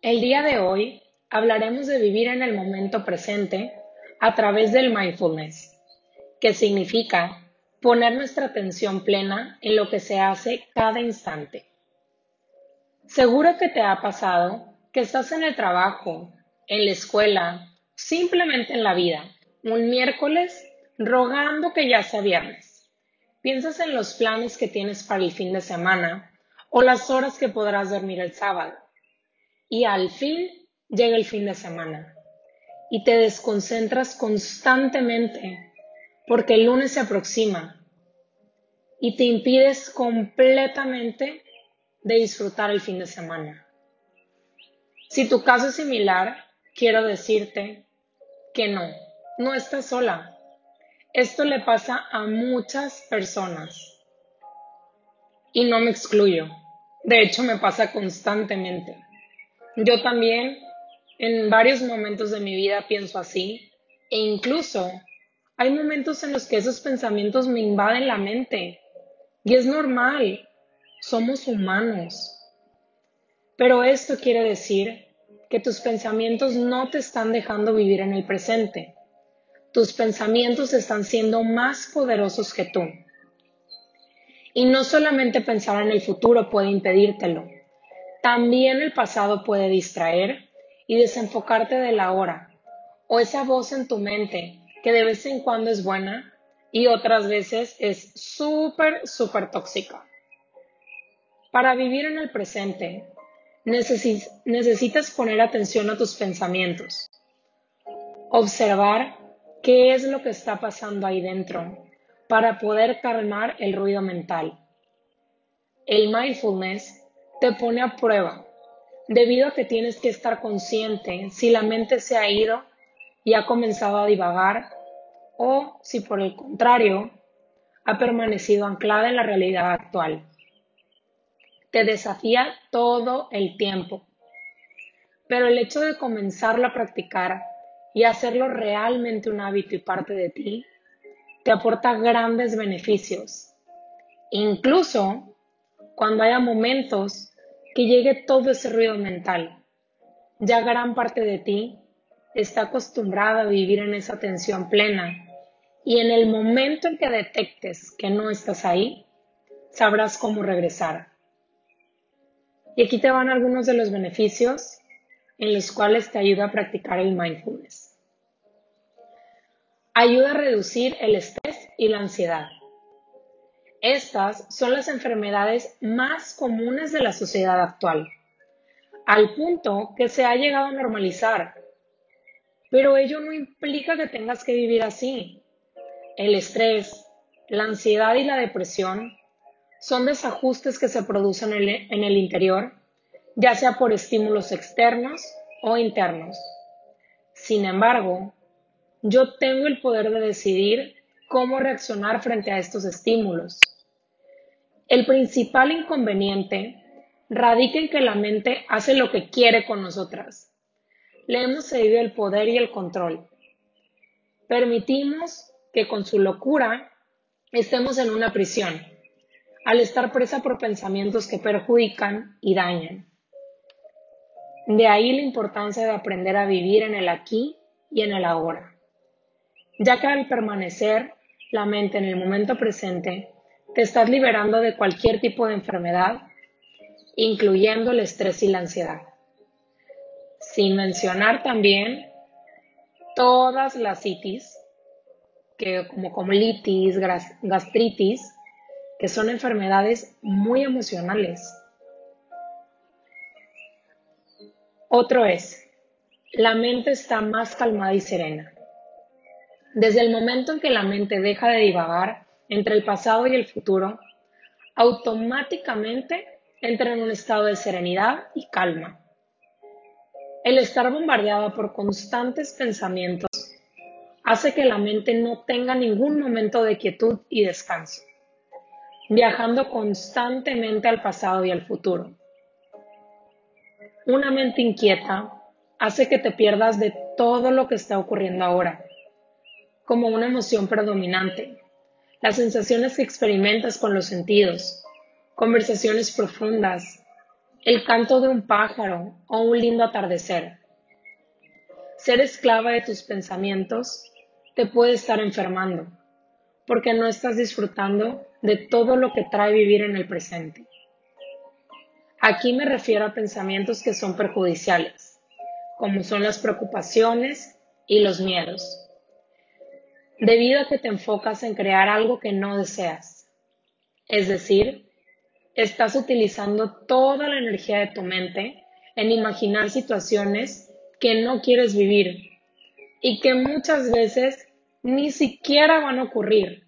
El día de hoy hablaremos de vivir en el momento presente a través del mindfulness, que significa poner nuestra atención plena en lo que se hace cada instante. Seguro que te ha pasado que estás en el trabajo, en la escuela, simplemente en la vida, un miércoles rogando que ya sea viernes. Piensas en los planes que tienes para el fin de semana o las horas que podrás dormir el sábado. Y al fin llega el fin de semana y te desconcentras constantemente porque el lunes se aproxima y te impides completamente de disfrutar el fin de semana. Si tu caso es similar, quiero decirte que no, no estás sola. Esto le pasa a muchas personas y no me excluyo. De hecho, me pasa constantemente. Yo también en varios momentos de mi vida pienso así e incluso hay momentos en los que esos pensamientos me invaden la mente y es normal, somos humanos. Pero esto quiere decir que tus pensamientos no te están dejando vivir en el presente. Tus pensamientos están siendo más poderosos que tú. Y no solamente pensar en el futuro puede impedírtelo, también el pasado puede distraer y desenfocarte de la hora, o esa voz en tu mente que de vez en cuando es buena y otras veces es súper, súper tóxica. Para vivir en el presente, necesitas poner atención a tus pensamientos, observar qué es lo que está pasando ahí dentro para poder calmar el ruido mental. El mindfulness te pone a prueba debido a que tienes que estar consciente si la mente se ha ido y ha comenzado a divagar o si por el contrario ha permanecido anclada en la realidad actual. Te desafía todo el tiempo, pero el hecho de comenzarlo a practicar y hacerlo realmente un hábito y parte de ti, te aporta grandes beneficios. Incluso cuando haya momentos que llegue todo ese ruido mental. Ya gran parte de ti está acostumbrada a vivir en esa tensión plena y en el momento en que detectes que no estás ahí, sabrás cómo regresar. Y aquí te van algunos de los beneficios en los cuales te ayuda a practicar el mindfulness. Ayuda a reducir el estrés y la ansiedad. Estas son las enfermedades más comunes de la sociedad actual, al punto que se ha llegado a normalizar. Pero ello no implica que tengas que vivir así. El estrés, la ansiedad y la depresión son desajustes que se producen en el interior, ya sea por estímulos externos o internos. Sin embargo, yo tengo el poder de decidir cómo reaccionar frente a estos estímulos. El principal inconveniente radica en que la mente hace lo que quiere con nosotras. Le hemos cedido el poder y el control. Permitimos que con su locura estemos en una prisión, al estar presa por pensamientos que perjudican y dañan. De ahí la importancia de aprender a vivir en el aquí y en el ahora, ya que al permanecer la mente en el momento presente, te estás liberando de cualquier tipo de enfermedad, incluyendo el estrés y la ansiedad. Sin mencionar también todas las itis, que como colitis, gastritis, que son enfermedades muy emocionales. Otro es, la mente está más calmada y serena. Desde el momento en que la mente deja de divagar entre el pasado y el futuro, automáticamente entra en un estado de serenidad y calma. El estar bombardeada por constantes pensamientos hace que la mente no tenga ningún momento de quietud y descanso, viajando constantemente al pasado y al futuro. Una mente inquieta hace que te pierdas de todo lo que está ocurriendo ahora como una emoción predominante, las sensaciones que experimentas con los sentidos, conversaciones profundas, el canto de un pájaro o un lindo atardecer. Ser esclava de tus pensamientos te puede estar enfermando, porque no estás disfrutando de todo lo que trae vivir en el presente. Aquí me refiero a pensamientos que son perjudiciales, como son las preocupaciones y los miedos, debido a que te enfocas en crear algo que no deseas. Es decir, estás utilizando toda la energía de tu mente en imaginar situaciones que no quieres vivir y que muchas veces ni siquiera van a ocurrir.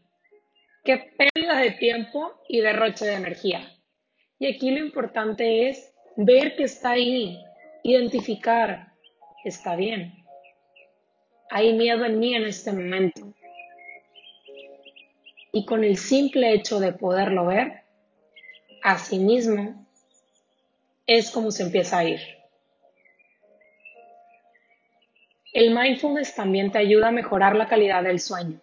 Qué pérdida de tiempo y derroche de energía. Y aquí lo importante es ver que está ahí, identificar, está bien. Hay miedo en mí en este momento. Y con el simple hecho de poderlo ver, a sí mismo, es como se empieza a ir. El mindfulness también te ayuda a mejorar la calidad del sueño.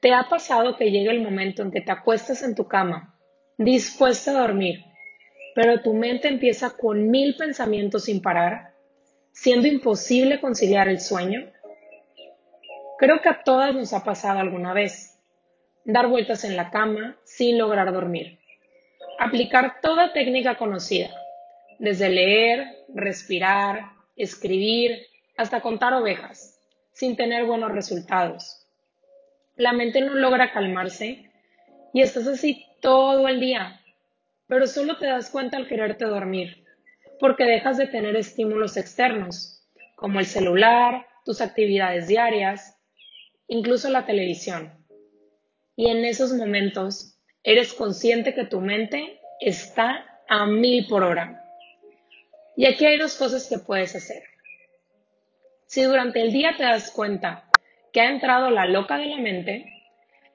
¿Te ha pasado que llega el momento en que te acuestas en tu cama dispuesta a dormir, pero tu mente empieza con mil pensamientos sin parar, siendo imposible conciliar el sueño? Creo que a todas nos ha pasado alguna vez. Dar vueltas en la cama sin lograr dormir. Aplicar toda técnica conocida, desde leer, respirar, escribir, hasta contar ovejas, sin tener buenos resultados. La mente no logra calmarse y estás así todo el día, pero solo te das cuenta al quererte dormir, porque dejas de tener estímulos externos, como el celular, tus actividades diarias, incluso la televisión. Y en esos momentos eres consciente que tu mente está a mil por hora. Y aquí hay dos cosas que puedes hacer. Si durante el día te das cuenta que ha entrado la loca de la mente,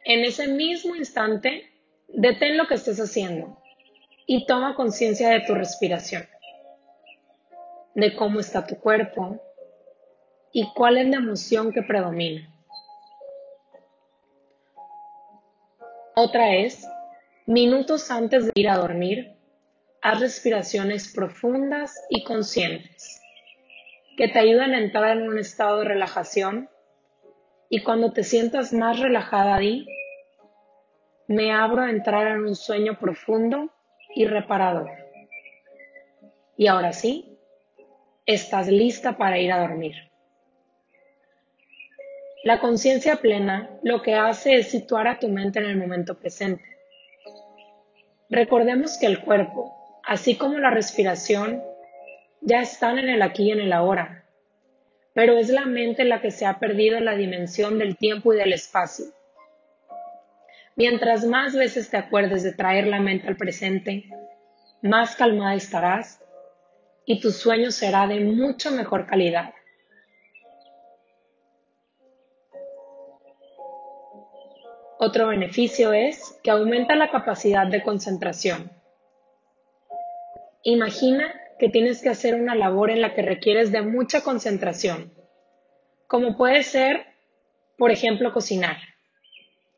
en ese mismo instante Detén lo que estés haciendo y toma conciencia de tu respiración, de cómo está tu cuerpo y cuál es la emoción que predomina. Otra es, minutos antes de ir a dormir, haz respiraciones profundas y conscientes que te ayudan a entrar en un estado de relajación y cuando te sientas más relajada ahí, me abro a entrar en un sueño profundo y reparador. Y ahora sí, estás lista para ir a dormir. La conciencia plena lo que hace es situar a tu mente en el momento presente. Recordemos que el cuerpo, así como la respiración, ya están en el aquí y en el ahora, pero es la mente la que se ha perdido la dimensión del tiempo y del espacio Mientras más veces te acuerdes de traer la mente al presente, más calmada estarás y tu sueño será de mucho mejor calidad. Otro beneficio es que aumenta la capacidad de concentración. Imagina que tienes que hacer una labor en la que requieres de mucha concentración, como puede ser, por ejemplo, cocinar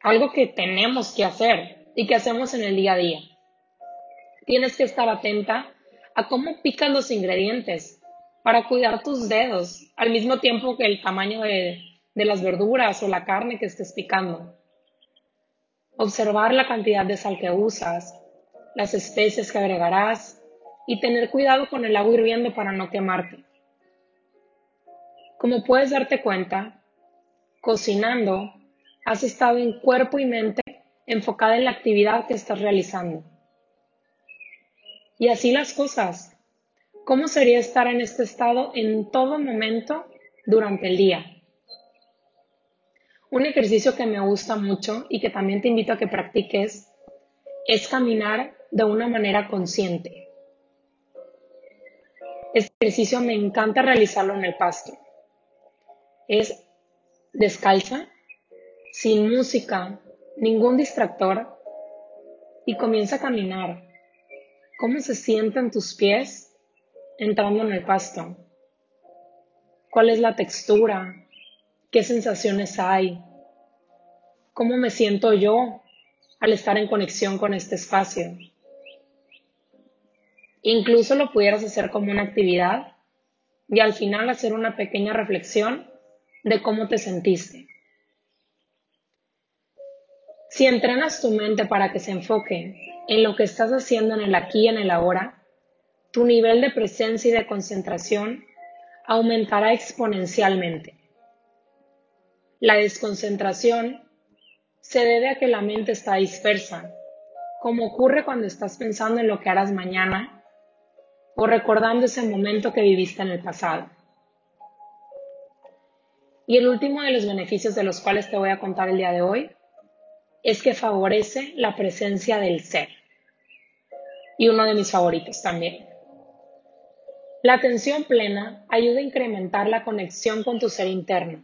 algo que tenemos que hacer y que hacemos en el día a día. Tienes que estar atenta a cómo pican los ingredientes para cuidar tus dedos al mismo tiempo que el tamaño de, de las verduras o la carne que estés picando. Observar la cantidad de sal que usas, las especies que agregarás y tener cuidado con el agua hirviendo para no quemarte. Como puedes darte cuenta, cocinando has estado en cuerpo y mente enfocada en la actividad que estás realizando. Y así las cosas. ¿Cómo sería estar en este estado en todo momento durante el día? Un ejercicio que me gusta mucho y que también te invito a que practiques es caminar de una manera consciente. Este ejercicio me encanta realizarlo en el pasto. Es descalza, sin música, ningún distractor, y comienza a caminar. ¿Cómo se sienten tus pies entrando en el pasto? ¿Cuál es la textura? ¿Qué sensaciones hay? ¿Cómo me siento yo al estar en conexión con este espacio? Incluso lo pudieras hacer como una actividad y al final hacer una pequeña reflexión de cómo te sentiste. Si entrenas tu mente para que se enfoque en lo que estás haciendo en el aquí y en el ahora, tu nivel de presencia y de concentración aumentará exponencialmente. La desconcentración se debe a que la mente está dispersa, como ocurre cuando estás pensando en lo que harás mañana o recordando ese momento que viviste en el pasado. Y el último de los beneficios de los cuales te voy a contar el día de hoy es que favorece la presencia del ser. Y uno de mis favoritos también. La atención plena ayuda a incrementar la conexión con tu ser interno,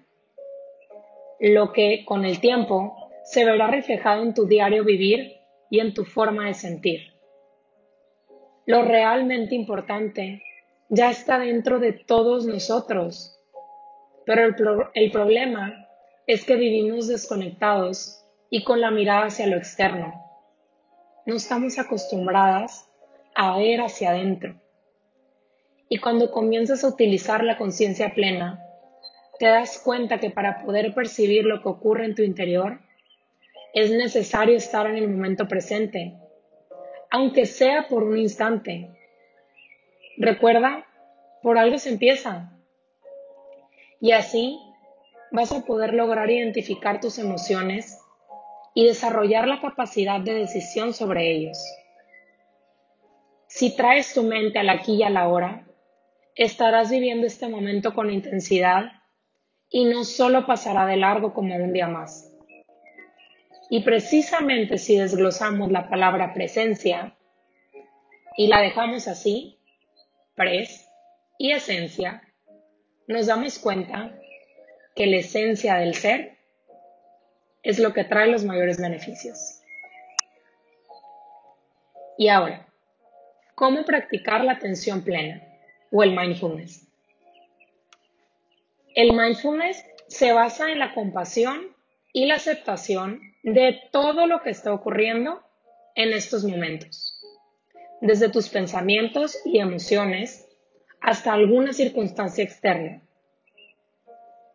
lo que con el tiempo se verá reflejado en tu diario vivir y en tu forma de sentir. Lo realmente importante ya está dentro de todos nosotros, pero el, problema es que vivimos desconectados y con la mirada hacia lo externo. No estamos acostumbradas a ver hacia adentro. Y cuando comienzas a utilizar la conciencia plena, te das cuenta que para poder percibir lo que ocurre en tu interior, es necesario estar en el momento presente, aunque sea por un instante. Recuerda, por algo se empieza. Y así vas a poder lograr identificar tus emociones y desarrollar la capacidad de decisión sobre ellos. Si traes tu mente al aquí y a la hora, estarás viviendo este momento con intensidad y no solo pasará de largo como un día más. Y precisamente si desglosamos la palabra presencia y la dejamos así, pres y esencia, nos damos cuenta que la esencia del ser es lo que trae los mayores beneficios. Y ahora, ¿cómo practicar la atención plena o el mindfulness? El mindfulness se basa en la compasión y la aceptación de todo lo que está ocurriendo en estos momentos, desde tus pensamientos y emociones hasta alguna circunstancia externa.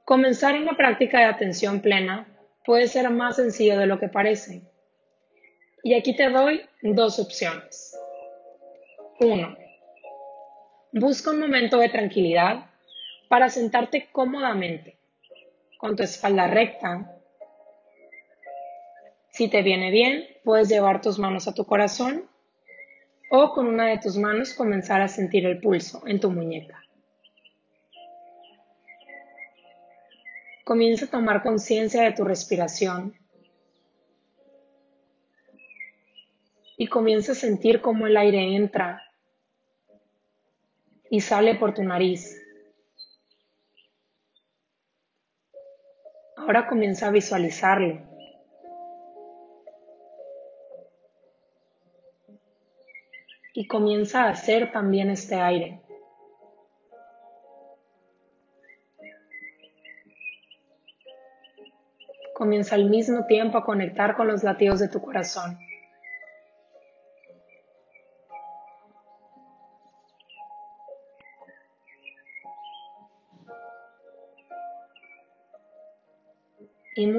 Comenzar una práctica de atención plena puede ser más sencillo de lo que parece. Y aquí te doy dos opciones. Uno, busca un momento de tranquilidad para sentarte cómodamente, con tu espalda recta. Si te viene bien, puedes llevar tus manos a tu corazón o con una de tus manos comenzar a sentir el pulso en tu muñeca. Comienza a tomar conciencia de tu respiración y comienza a sentir cómo el aire entra y sale por tu nariz. Ahora comienza a visualizarlo. Y comienza a hacer también este aire. comienza al mismo tiempo a conectar con los latidos de tu corazón.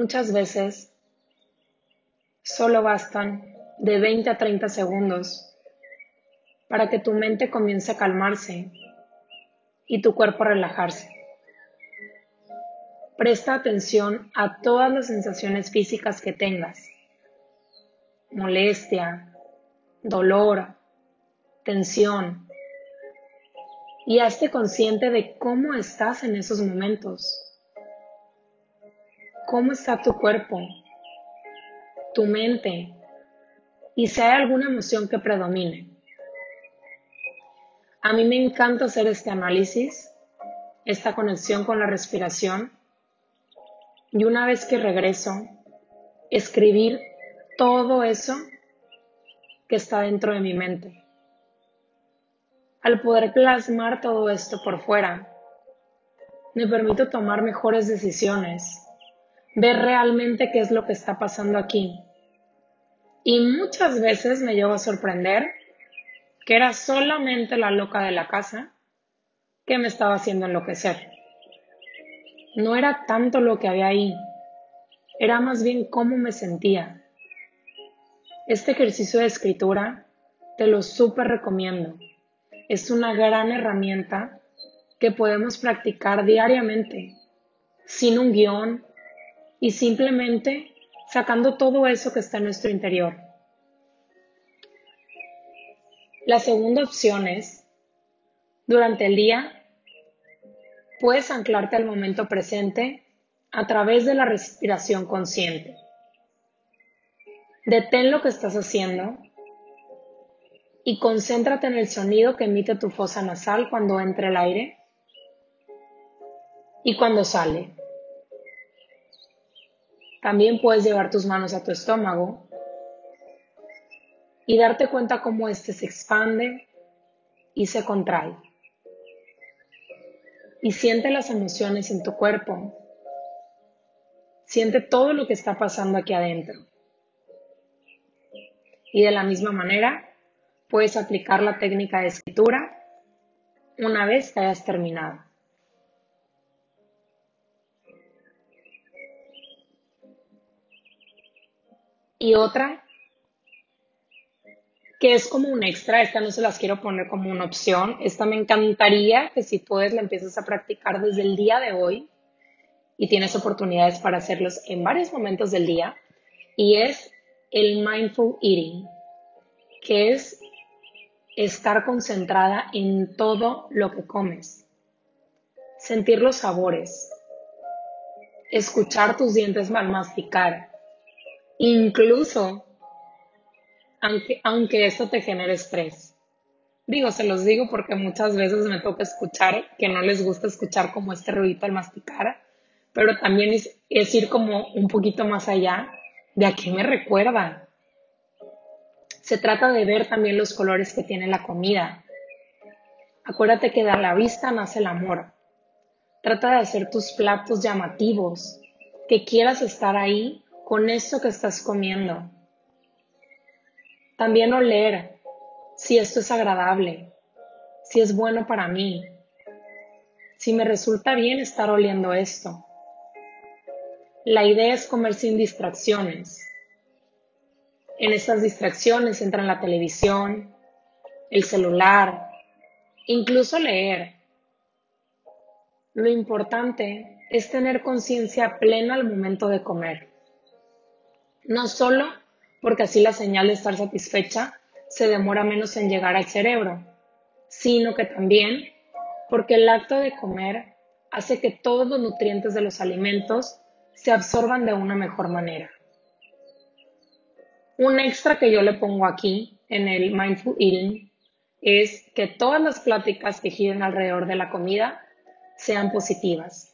Muchas veces solo bastan de 20 a 30 segundos para que tu mente comience a calmarse y tu cuerpo a relajarse. Presta atención a todas las sensaciones físicas que tengas. Molestia, dolor, tensión. Y hazte consciente de cómo estás en esos momentos. ¿Cómo está tu cuerpo? Tu mente. Y si hay alguna emoción que predomine. A mí me encanta hacer este análisis, esta conexión con la respiración y una vez que regreso, escribir todo eso que está dentro de mi mente. Al poder plasmar todo esto por fuera, me permito tomar mejores decisiones, ver realmente qué es lo que está pasando aquí. Y muchas veces me llevo a sorprender que era solamente la loca de la casa que me estaba haciendo enloquecer. No era tanto lo que había ahí, era más bien cómo me sentía. Este ejercicio de escritura te lo súper recomiendo. Es una gran herramienta que podemos practicar diariamente, sin un guion y simplemente sacando todo eso que está en nuestro interior. La segunda opción es, durante el día, puedes anclarte al momento presente a través de la respiración consciente. Detén lo que estás haciendo y concéntrate en el sonido que emite tu fosa nasal cuando entra el aire y cuando sale. También puedes llevar tus manos a tu estómago y darte cuenta cómo éste se expande y se contrae. Y siente las emociones en tu cuerpo. Siente todo lo que está pasando aquí adentro. Y de la misma manera, puedes aplicar la técnica de escritura una vez que hayas terminado. Y otra que es como un extra, esta no se las quiero poner como una opción, esta me encantaría que si puedes la empieces a practicar desde el día de hoy y tienes oportunidades para hacerlos en varios momentos del día, y es el mindful eating, que es estar concentrada en todo lo que comes, sentir los sabores, escuchar tus dientes mal masticar, incluso aunque, aunque esto te genere estrés. Digo, se los digo porque muchas veces me toca escuchar que no les gusta escuchar como este ruido al masticar, pero también es, es ir como un poquito más allá de a qué me recuerda. Se trata de ver también los colores que tiene la comida. Acuérdate que de la vista nace el amor. Trata de hacer tus platos llamativos, que quieras estar ahí con esto que estás comiendo. También oler si esto es agradable, si es bueno para mí, si me resulta bien estar oliendo esto. La idea es comer sin distracciones. En estas distracciones entran la televisión, el celular, incluso leer. Lo importante es tener conciencia plena al momento de comer. No solo porque así la señal de estar satisfecha se demora menos en llegar al cerebro, sino que también porque el acto de comer hace que todos los nutrientes de los alimentos se absorban de una mejor manera. Un extra que yo le pongo aquí en el Mindful Eating es que todas las pláticas que giren alrededor de la comida sean positivas,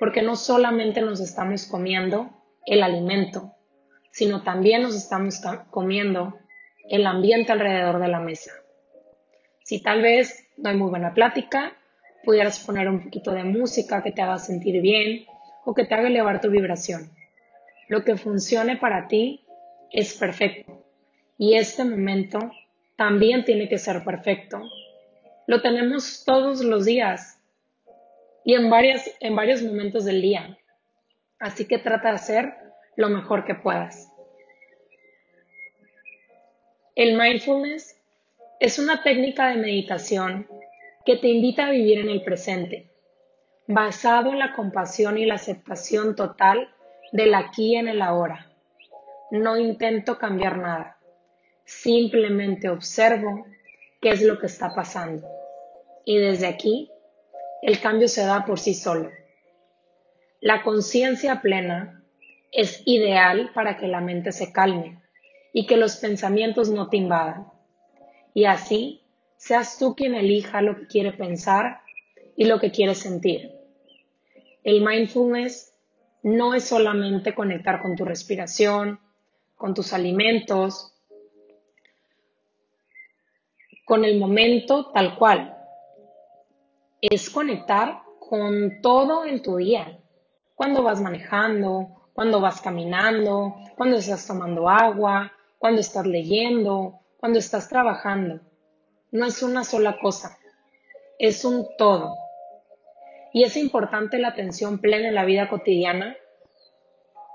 porque no solamente nos estamos comiendo el alimento, sino también nos estamos comiendo el ambiente alrededor de la mesa. Si tal vez no hay muy buena plática, pudieras poner un poquito de música que te haga sentir bien o que te haga elevar tu vibración. Lo que funcione para ti es perfecto y este momento también tiene que ser perfecto. Lo tenemos todos los días y en, en varios momentos del día. Así que trata de hacer lo mejor que puedas. El mindfulness es una técnica de meditación que te invita a vivir en el presente, basado en la compasión y la aceptación total del aquí en el ahora. No intento cambiar nada, simplemente observo qué es lo que está pasando. Y desde aquí, el cambio se da por sí solo. La conciencia plena es ideal para que la mente se calme y que los pensamientos no te invadan. Y así seas tú quien elija lo que quiere pensar y lo que quiere sentir. El mindfulness no es solamente conectar con tu respiración, con tus alimentos, con el momento tal cual. Es conectar con todo en tu día. Cuando vas manejando, cuando vas caminando, cuando estás tomando agua, cuando estás leyendo, cuando estás trabajando. no es una sola cosa, es un todo. Y es importante la atención plena en la vida cotidiana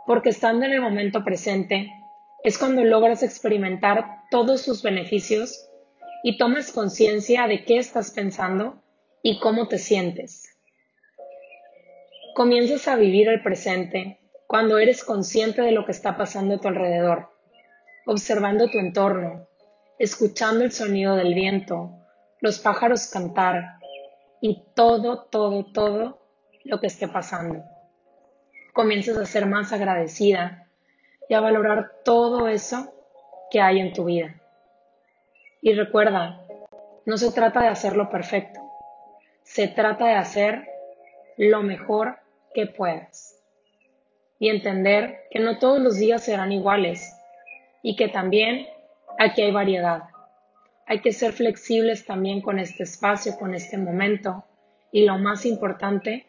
porque estando en el momento presente es cuando logras experimentar todos sus beneficios y tomas conciencia de qué estás pensando y cómo te sientes. Comienzas a vivir el presente cuando eres consciente de lo que está pasando a tu alrededor, observando tu entorno, escuchando el sonido del viento, los pájaros cantar y todo, todo, todo lo que esté pasando. Comienzas a ser más agradecida y a valorar todo eso que hay en tu vida. Y recuerda, no se trata de hacerlo perfecto, se trata de hacer lo mejor que puedas. Y entender que no todos los días serán iguales y que también aquí hay variedad. Hay que ser flexibles también con este espacio, con este momento y lo más importante,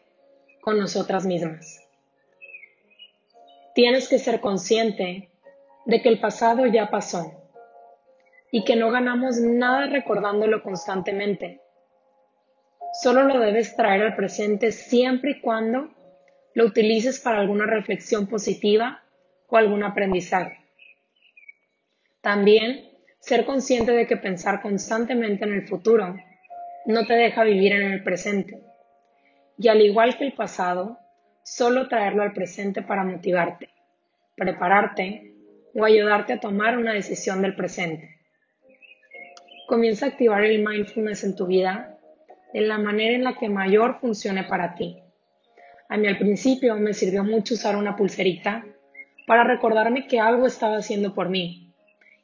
con nosotras mismas. Tienes que ser consciente de que el pasado ya pasó y que no ganamos nada recordándolo constantemente. Solo lo debes traer al presente siempre y cuando lo utilices para alguna reflexión positiva o algún aprendizaje. También ser consciente de que pensar constantemente en el futuro no te deja vivir en el presente. Y al igual que el pasado, solo traerlo al presente para motivarte, prepararte o ayudarte a tomar una decisión del presente. Comienza a activar el mindfulness en tu vida en la manera en la que mayor funcione para ti. A mí al principio me sirvió mucho usar una pulserita para recordarme que algo estaba haciendo por mí.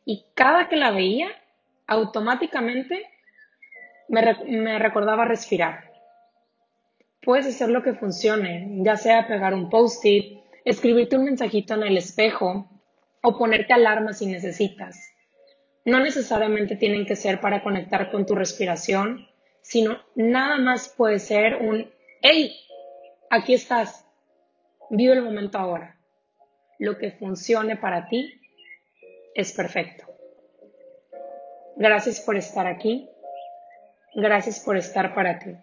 Y cada que la veía, automáticamente me, me recordaba respirar. Puedes hacer lo que funcione, ya sea pegar un post-it, escribirte un mensajito en el espejo o ponerte alarma si necesitas. No necesariamente tienen que ser para conectar con tu respiración, sino nada más puede ser un hey, aquí estás, vive el momento ahora. Lo que funcione para ti es perfecto. Gracias por estar aquí. Gracias por estar para ti.